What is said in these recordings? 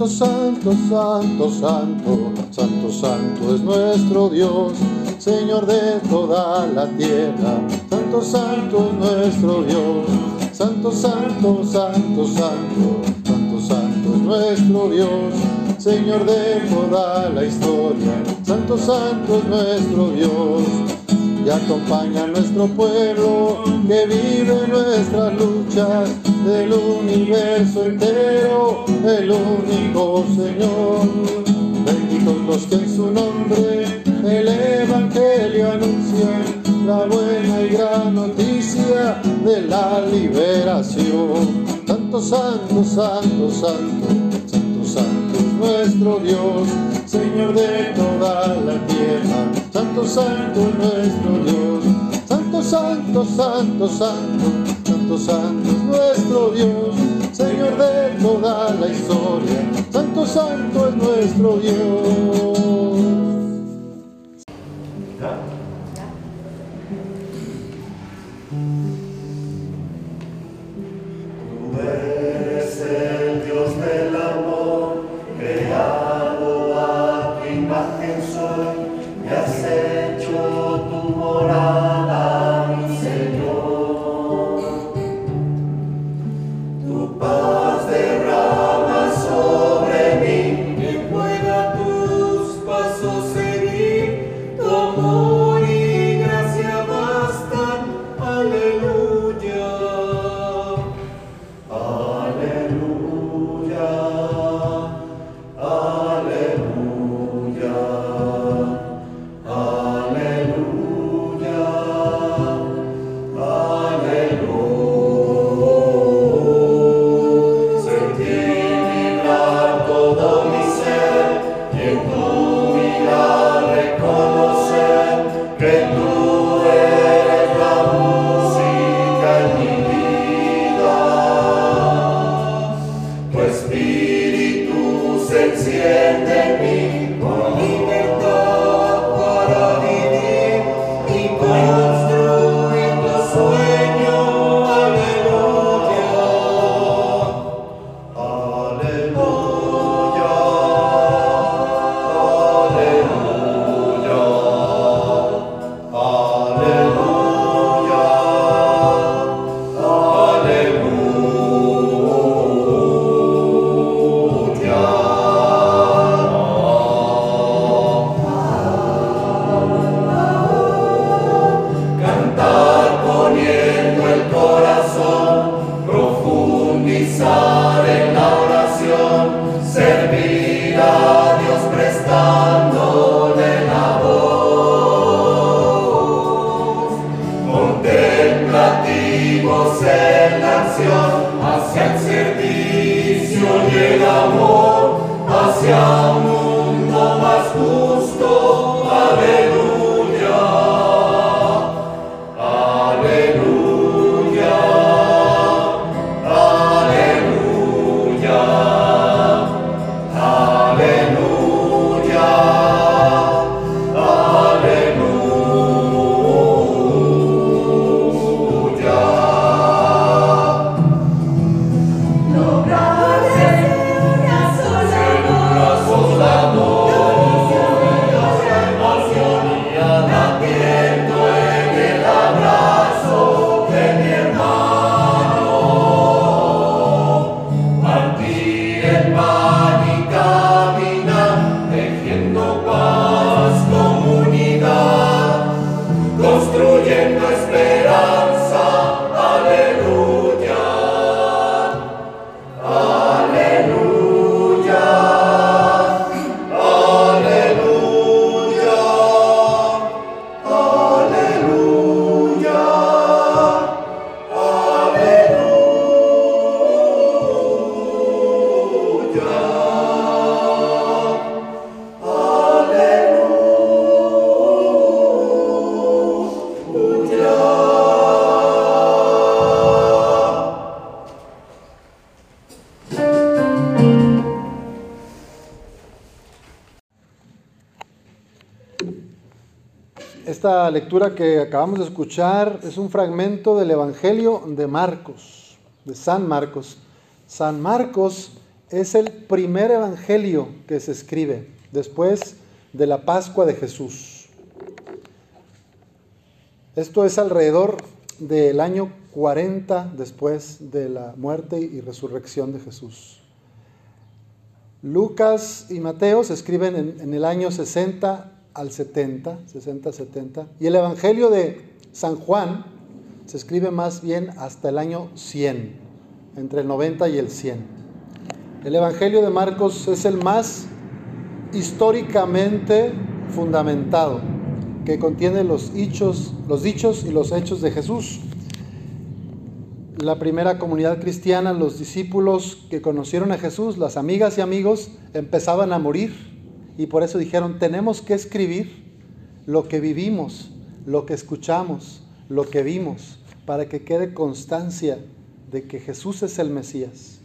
Santo, santo, santo, santo, santo, santo es nuestro Dios, Señor de toda la tierra. Santo, santo es nuestro Dios. Santo, santo, santo, santo, santo, santo es nuestro Dios, Señor de toda la historia. Santo, santo es nuestro Dios y acompaña a nuestro pueblo que vive nuestras luchas del universo entero, el único Señor. Benditos los que en su nombre el Evangelio anuncian la buena y gran noticia de la liberación. Santo, santo, santo, santo, santo, santo es nuestro Dios, Señor de toda la tierra. Santo, santo es nuestro Dios. Santo, santo, santo, santo, santo, santo es nuestro Dios, Señor de toda la historia. Santo, santo es nuestro Dios. Esta lectura que acabamos de escuchar es un fragmento del Evangelio de Marcos, de San Marcos. San Marcos es el primer evangelio que se escribe después de la Pascua de Jesús. Esto es alrededor del año 40 después de la muerte y resurrección de Jesús. Lucas y Mateo se escriben en, el año 60 al 70, 60-70, y el Evangelio de San Juan se escribe más bien hasta el año 100, entre el 90 y el 100. El Evangelio de Marcos es el más históricamente fundamentado, que contiene los, los dichos y los hechos de Jesús. La primera comunidad cristiana, los discípulos que conocieron a Jesús, las amigas y amigos, empezaban a morir y por eso dijeron, tenemos que escribir lo que vivimos, lo que escuchamos, lo que vimos, para que quede constancia de que Jesús es el Mesías.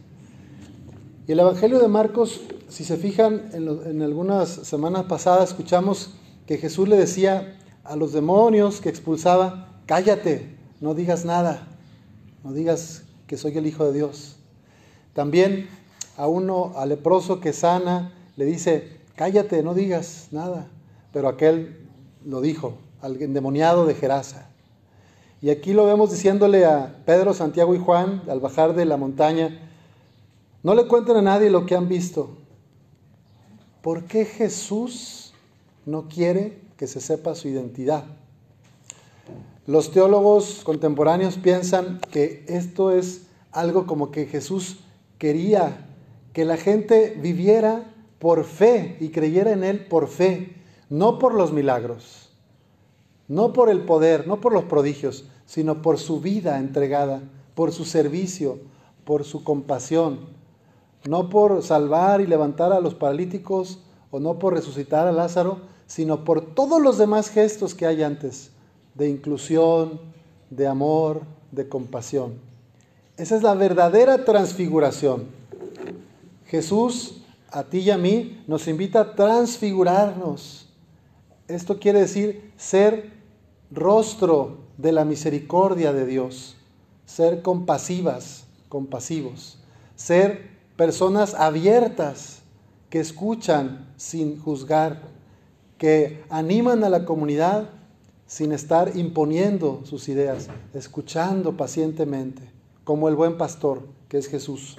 Y el Evangelio de Marcos, si se fijan, en, en, algunas semanas pasadas escuchamos que Jesús le decía a los demonios que expulsaba, cállate, no digas nada, no digas que soy el Hijo de Dios. También a uno, al leproso que sana, le dice, cállate, no digas nada. Pero aquel lo dijo, al endemoniado de Gerasa. Y aquí lo vemos diciéndole a Pedro, Santiago y Juan, al bajar de la montaña, no le cuenten a nadie lo que han visto. ¿Por qué Jesús no quiere que se sepa su identidad? Los teólogos contemporáneos piensan que esto es algo como que Jesús quería que la gente viviera por fe y creyera en Él por fe, no por los milagros, no por el poder, no por los prodigios, sino por su vida entregada, por su servicio, por su compasión, no por salvar y levantar a los paralíticos o no por resucitar a Lázaro, sino por todos los demás gestos que hay antes, de inclusión, de amor, de compasión. Esa es la verdadera transfiguración. Jesús, a ti y a mí, nos invita a transfigurarnos. Esto quiere decir ser rostro de la misericordia de Dios, ser compasivas, compasivos, ser personas abiertas que escuchan sin juzgar, que animan a la comunidad sin estar imponiendo sus ideas, escuchando pacientemente, como el buen pastor que es Jesús.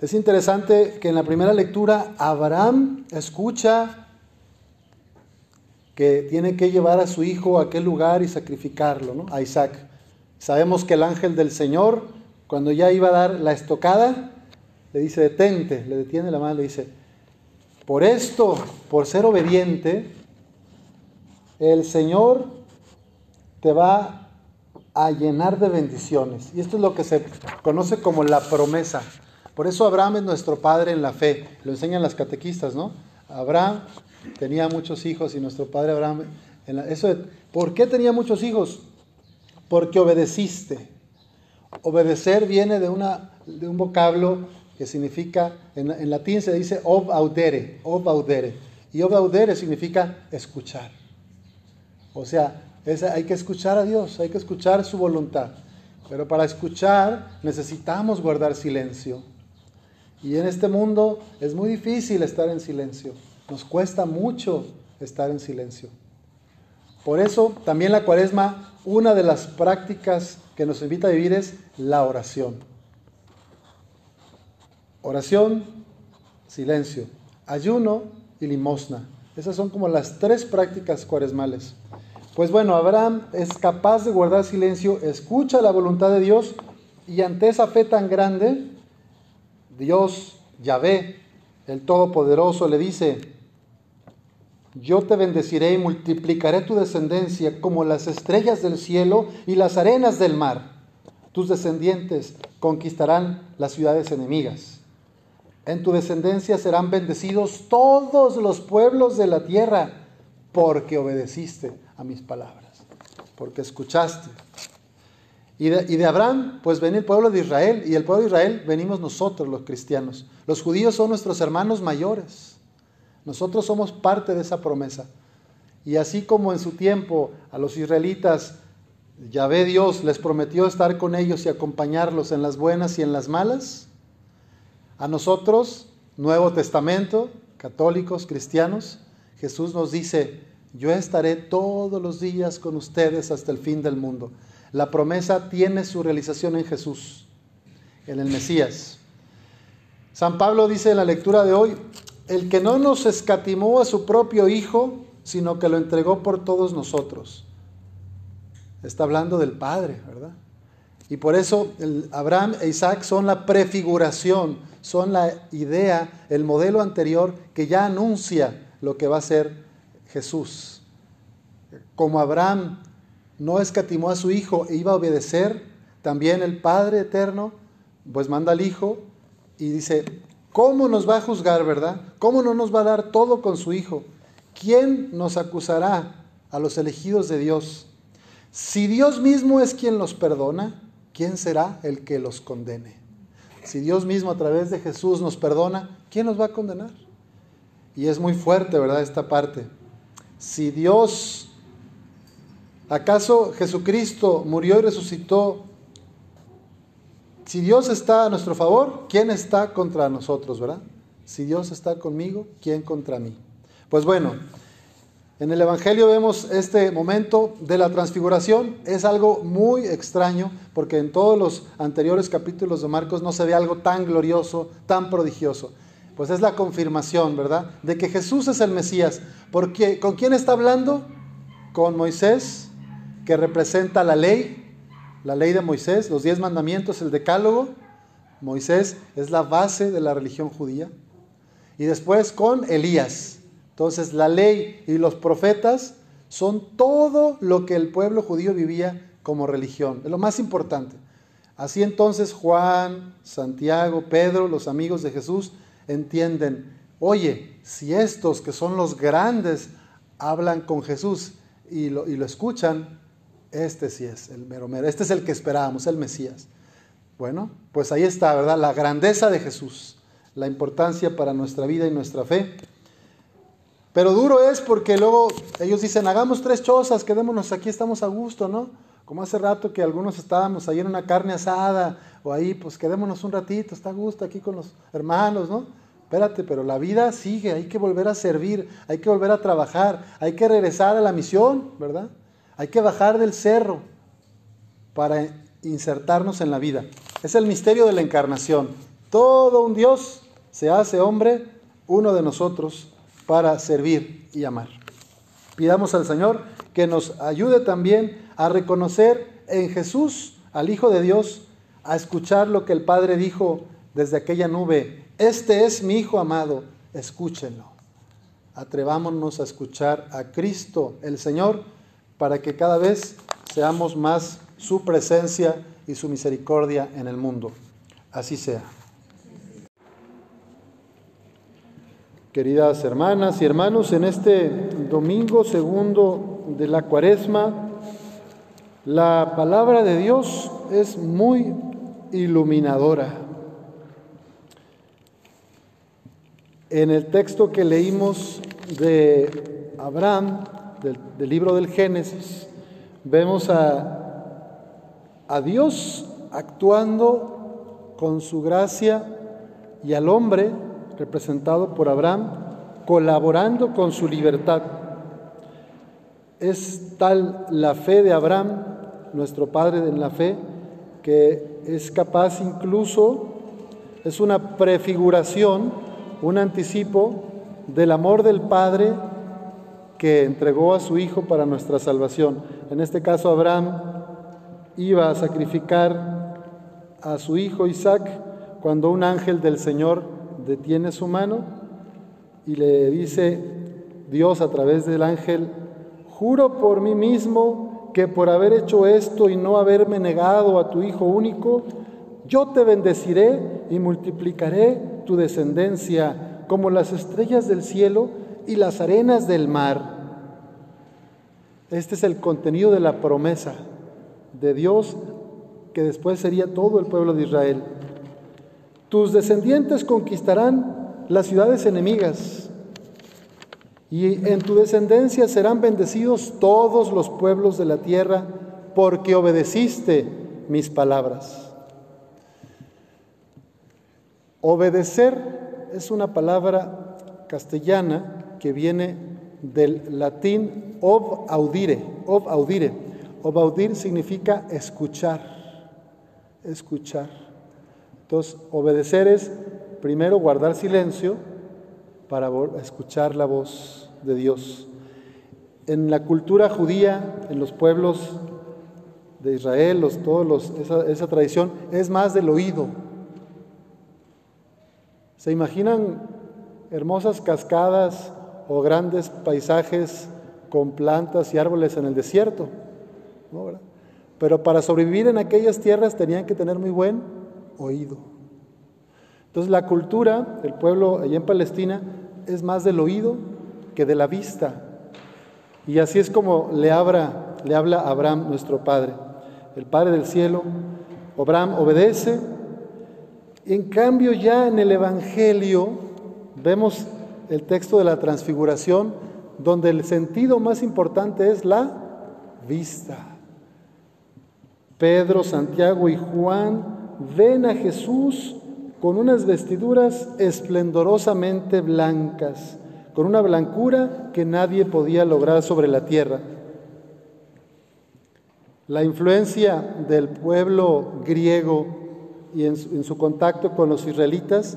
Es interesante que en la primera lectura Abraham escucha que tiene que llevar a su hijo a aquel lugar y sacrificarlo, ¿no? A Isaac. Sabemos que el ángel del Señor, cuando ya iba a dar la estocada, le dice, detente, le detiene la mano, le dice, por esto, por ser obediente, el Señor te va a llenar de bendiciones. Y esto es lo que se conoce como la promesa. Por eso Abraham es nuestro padre en la fe. Lo enseñan las catequistas, ¿no? Abraham tenía muchos hijos y nuestro padre Abraham... En eso ¿Por qué tenía muchos hijos? Porque obedeciste. Obedecer viene de, un vocablo que significa, en, latín se dice ob audere, ob audere. Y ob audere significa escuchar. O sea, hay que escuchar a Dios, hay que escuchar su voluntad. Pero para escuchar necesitamos guardar silencio. Y en este mundo es muy difícil estar en silencio. Nos cuesta mucho estar en silencio. Por eso también la cuaresma, una de las prácticas que nos invita a vivir es la oración. Oración, silencio, ayuno y limosna. Esas son como las tres prácticas cuaresmales. Pues bueno, Abraham es capaz de guardar silencio, escucha la voluntad de Dios y ante esa fe tan grande, Dios, Yahvé, el Todopoderoso, le dice, yo te bendeciré y multiplicaré tu descendencia como las estrellas del cielo y las arenas del mar. Tus descendientes conquistarán las ciudades enemigas. En tu descendencia serán bendecidos todos los pueblos de la tierra, porque obedeciste a mis palabras, porque escuchaste. Y de, Abraham, pues ven el pueblo de Israel, y el pueblo de Israel venimos nosotros los cristianos. Los judíos son nuestros hermanos mayores. Nosotros somos parte de esa promesa. Y así como en su tiempo a los israelitas, Yahvé Dios les prometió estar con ellos y acompañarlos en las buenas y en las malas, A nosotros, Nuevo Testamento, católicos, cristianos, Jesús nos dice, yo estaré todos los días con ustedes hasta el fin del mundo. La promesa tiene su realización en Jesús, en el Mesías. San Pablo dice en la lectura de hoy, el que no nos escatimó a su propio Hijo, sino que lo entregó por todos nosotros. Está hablando del Padre, ¿verdad? Y por eso Abraham e Isaac son la prefiguración, son la idea, el modelo anterior que ya anuncia lo que va a ser Jesús. Como Abraham no escatimó a su hijo e iba a obedecer, también el Padre eterno, pues manda al Hijo y dice, ¿cómo nos va a juzgar, verdad? ¿Cómo no nos va a dar todo con su Hijo? ¿Quién nos acusará a los elegidos de Dios? Si Dios mismo es quien los perdona, ¿quién será el que los condene? Si Dios mismo a través de Jesús nos perdona, ¿quién nos va a condenar? Y es muy fuerte, ¿verdad? Esta parte. Si Dios, ¿acaso Jesucristo murió y resucitó? Si Dios está a nuestro favor, ¿quién está contra nosotros, verdad? Si Dios está conmigo, ¿quién contra mí? Pues bueno, en el Evangelio vemos este momento de la transfiguración. Es algo muy extraño porque en todos los anteriores capítulos de Marcos no se ve algo tan glorioso, tan prodigioso. Pues es la confirmación, ¿verdad? De que Jesús es el Mesías. Porque ¿con quién está hablando? Con Moisés, que representa la ley, la ley de Moisés, los diez mandamientos, el decálogo. Moisés es la base de la religión judía. Y después con Elías, entonces la ley y los profetas son todo lo que el pueblo judío vivía como religión. Es lo más importante. Así entonces Juan, Santiago, Pedro, los amigos de Jesús entienden, oye, si estos que son los grandes hablan con Jesús y lo, y lo escuchan, este sí es el mero mero, este es el que esperábamos, el Mesías. Bueno, pues ahí está, ¿verdad? La grandeza de Jesús, la importancia para nuestra vida y nuestra fe. Pero duro es porque luego ellos dicen, hagamos tres chozas, quedémonos aquí, estamos a gusto, ¿no? Como hace rato que algunos estábamos ahí en una carne asada o ahí, pues quedémonos un ratito, está a gusto aquí con los hermanos, ¿no? Espérate, pero la vida sigue, hay que volver a servir, hay que volver a trabajar, hay que regresar a la misión, ¿verdad? Hay que bajar del cerro para insertarnos en la vida. Es el misterio de la encarnación. Todo un Dios se hace hombre, uno de nosotros, para servir y amar. Pidamos al Señor que nos ayude también a reconocer en Jesús al Hijo de Dios, a escuchar lo que el Padre dijo desde aquella nube. Este es mi Hijo amado, escúchenlo. Atrevámonos a escuchar a Cristo el Señor para que cada vez seamos más su presencia y su misericordia en el mundo. Así sea. Queridas hermanas y hermanos, en este domingo segundo de la cuaresma, la palabra de Dios es muy iluminadora. En el texto que leímos de Abraham, del, libro del Génesis, vemos a, a Dios actuando con su gracia y al hombre representado por Abraham, colaborando con su libertad. Es tal la fe de Abraham, nuestro Padre en la fe, que es capaz incluso, es una prefiguración, un anticipo del amor del Padre que entregó a su Hijo para nuestra salvación. En este caso, Abraham iba a sacrificar a su hijo Isaac cuando un ángel del Señor detiene su mano y le dice Dios a través del ángel, juro por mí mismo que por haber hecho esto y no haberme negado a tu Hijo único, yo te bendeciré y multiplicaré tu descendencia como las estrellas del cielo y las arenas del mar. Este es el contenido de la promesa de Dios que después sería todo el pueblo de Israel. Tus descendientes conquistarán las ciudades enemigas y en tu descendencia serán bendecidos todos los pueblos de la tierra porque obedeciste mis palabras. Obedecer es una palabra castellana que viene del latín ob audire, ob audire. Ob audir significa escuchar, escuchar. Entonces, obedecer es primero guardar silencio para escuchar la voz de Dios. En la cultura judía, en los pueblos de Israel, los, todos los, esa, esa tradición es más del oído. ¿Se imaginan hermosas cascadas o grandes paisajes con plantas y árboles en el desierto? ¿No, Pero para sobrevivir en aquellas tierras tenían que tener muy buen oído. Entonces la cultura del pueblo allá en Palestina es más del oído que de la vista. Y así es como le, habla, le habla Abraham, nuestro Padre, el Padre del cielo. Abraham obedece. En cambio ya en el Evangelio vemos el texto de la transfiguración, donde el sentido más importante es la vista. Pedro, Santiago y Juan ven a Jesús con unas vestiduras esplendorosamente blancas, con una blancura que nadie podía lograr sobre la tierra. La influencia del pueblo griego y en su, contacto con los israelitas,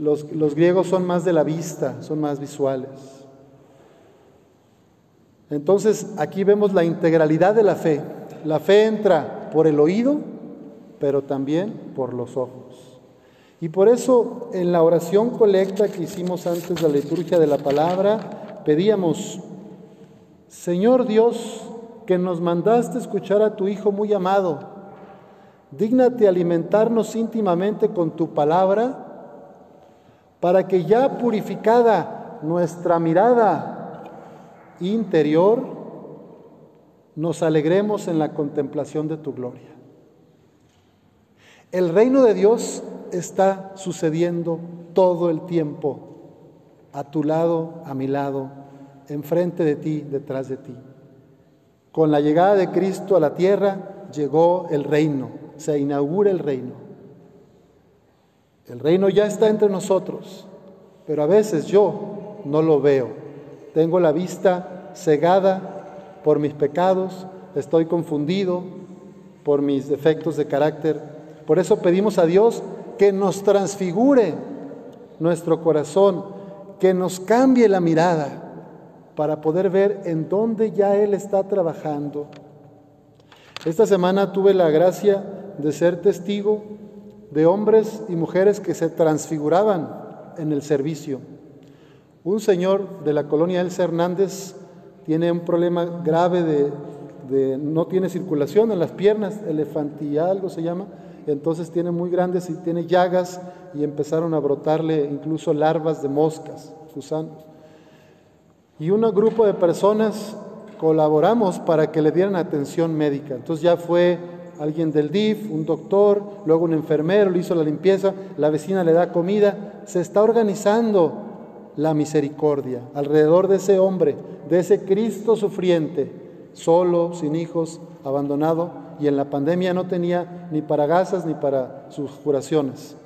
los, los griegos son más de la vista, son más visuales. Entonces aquí vemos la integralidad de la fe. La fe entra por el oído, pero también por los ojos. Y por eso en la oración colecta que hicimos antes de la liturgia de la palabra, pedíamos, Señor Dios, que nos mandaste escuchar a tu Hijo muy amado, dígnate alimentarnos íntimamente con tu palabra, para que ya purificada nuestra mirada interior, nos alegremos en la contemplación de tu gloria. El reino de Dios está sucediendo todo el tiempo, a tu lado, a mi lado, enfrente de ti, detrás de ti. Con la llegada de Cristo a la tierra llegó el reino, se inaugura el reino. El reino ya está entre nosotros, pero a veces yo no lo veo. Tengo la vista cegada por mis pecados, estoy confundido por mis defectos de carácter. Por eso pedimos a Dios que nos transfigure nuestro corazón, que nos cambie la mirada para poder ver en dónde ya Él está trabajando. Esta semana tuve la gracia de ser testigo de hombres y mujeres que se transfiguraban en el servicio. Un señor de la colonia Elsa Hernández tiene un problema grave de, no tiene circulación en las piernas, elefantía algo se llama, entonces tiene muy grandes y tiene llagas y empezaron a brotarle incluso larvas de moscas, gusanos. Y un grupo de personas colaboramos para que le dieran atención médica. Entonces ya fue alguien del DIF, un doctor, luego un enfermero, le hizo la limpieza, la vecina le da comida. Se está organizando la misericordia alrededor de ese hombre, de ese Cristo sufriente, solo, sin hijos, abandonado y en la pandemia no tenía ni para gasas ni para sus curaciones.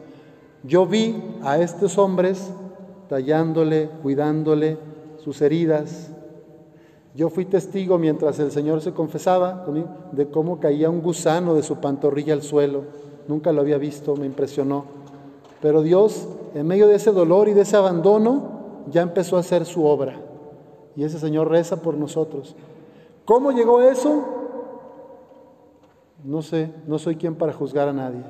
Yo vi a estos hombres tallándole, cuidándole sus heridas. Yo fui testigo mientras el Señor se confesaba de cómo caía un gusano de su pantorrilla al suelo. Nunca lo había visto, me impresionó. Pero Dios, en medio de ese dolor y de ese abandono, ya empezó a hacer su obra. Y ese Señor reza por nosotros. ¿Cómo llegó eso? No sé, no soy quien para juzgar a nadie.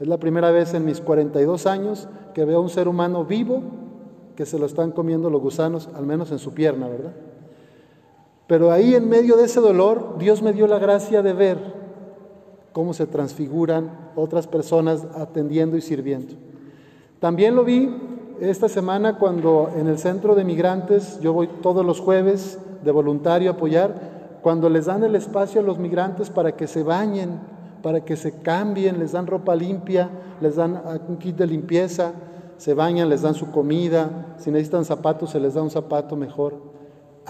Es la primera vez en mis 42 años que veo a un ser humano vivo que se lo están comiendo los gusanos, al menos en su pierna, ¿verdad? Pero ahí en medio de ese dolor, Dios me dio la gracia de ver cómo se transfiguran otras personas atendiendo y sirviendo. También lo vi esta semana cuando en el centro de migrantes, yo voy todos los jueves de voluntario a apoyar, cuando les dan el espacio a los migrantes para que se bañen, para que se cambien, les dan ropa limpia, les dan un kit de limpieza, se bañan, les dan su comida, si necesitan zapatos se les da un zapato mejor.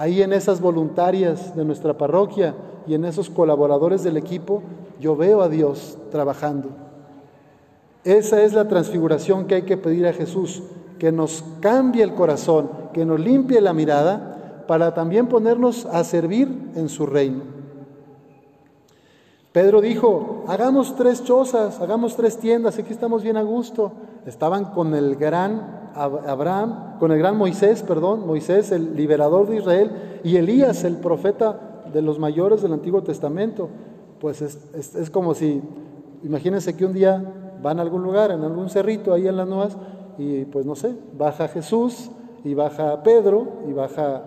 Ahí en esas voluntarias de nuestra parroquia y en esos colaboradores del equipo, yo veo a Dios trabajando. Esa es la transfiguración que hay que pedir a Jesús, que nos cambie el corazón, que nos limpie la mirada, para también ponernos a servir en su reino. Pedro dijo, hagamos tres chozas, hagamos tres tiendas, aquí estamos bien a gusto. Estaban con el gran Abraham, con el gran Moisés, perdón, Moisés, el liberador de Israel, y Elías, el profeta de los mayores del Antiguo Testamento. Pues es, como si, imagínense que un día van a algún lugar, en algún cerrito ahí en las nuevas, y pues no sé, baja Jesús y baja Pedro y baja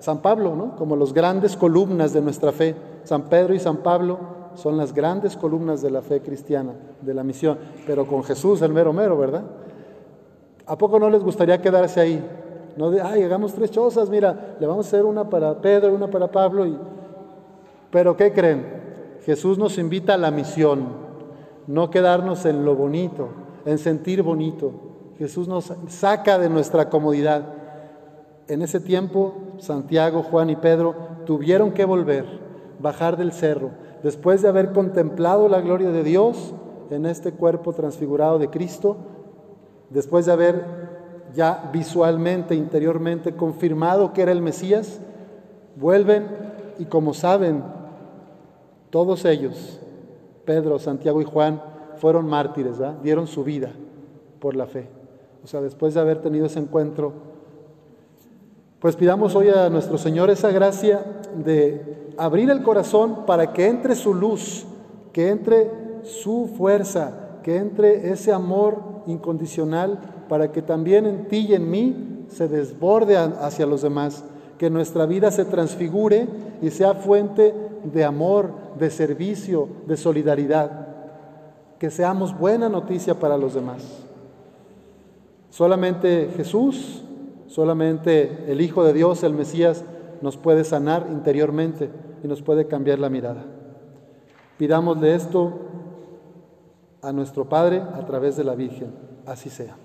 San Pablo, ¿no? Como los grandes columnas de nuestra fe. San Pedro y San Pablo son las grandes columnas de la fe cristiana, de la misión, pero con Jesús el mero mero, ¿verdad? ¿A poco no les gustaría quedarse ahí? No de, ay, hagamos tres chozas, mira, le vamos a hacer una para Pedro, una para Pablo, y... pero ¿qué creen? Jesús nos invita a la misión, no quedarnos en lo bonito, en sentir bonito. Jesús nos saca de nuestra comodidad. En ese tiempo, Santiago, Juan y Pedro tuvieron que volver, bajar del cerro, después de haber contemplado la gloria de Dios en este cuerpo transfigurado de Cristo, después de haber ya visualmente, interiormente confirmado que era el Mesías, vuelven y como saben, todos ellos Pedro, Santiago y Juan fueron mártires, dieron su vida por la fe. O sea, después de haber tenido ese encuentro, pues pidamos hoy a nuestro Señor esa gracia de abrir el corazón para que entre su luz, que entre su fuerza, que entre ese amor incondicional, para que también en ti y en mí se desborde hacia los demás, que nuestra vida se transfigure y sea fuente de amor, de servicio, de solidaridad. Que seamos buena noticia para los demás. Solamente Jesús, solamente el Hijo de Dios, el Mesías, nos puede sanar interiormente y nos puede cambiar la mirada. Pidámosle esto a nuestro Padre a través de la Virgen. Así sea.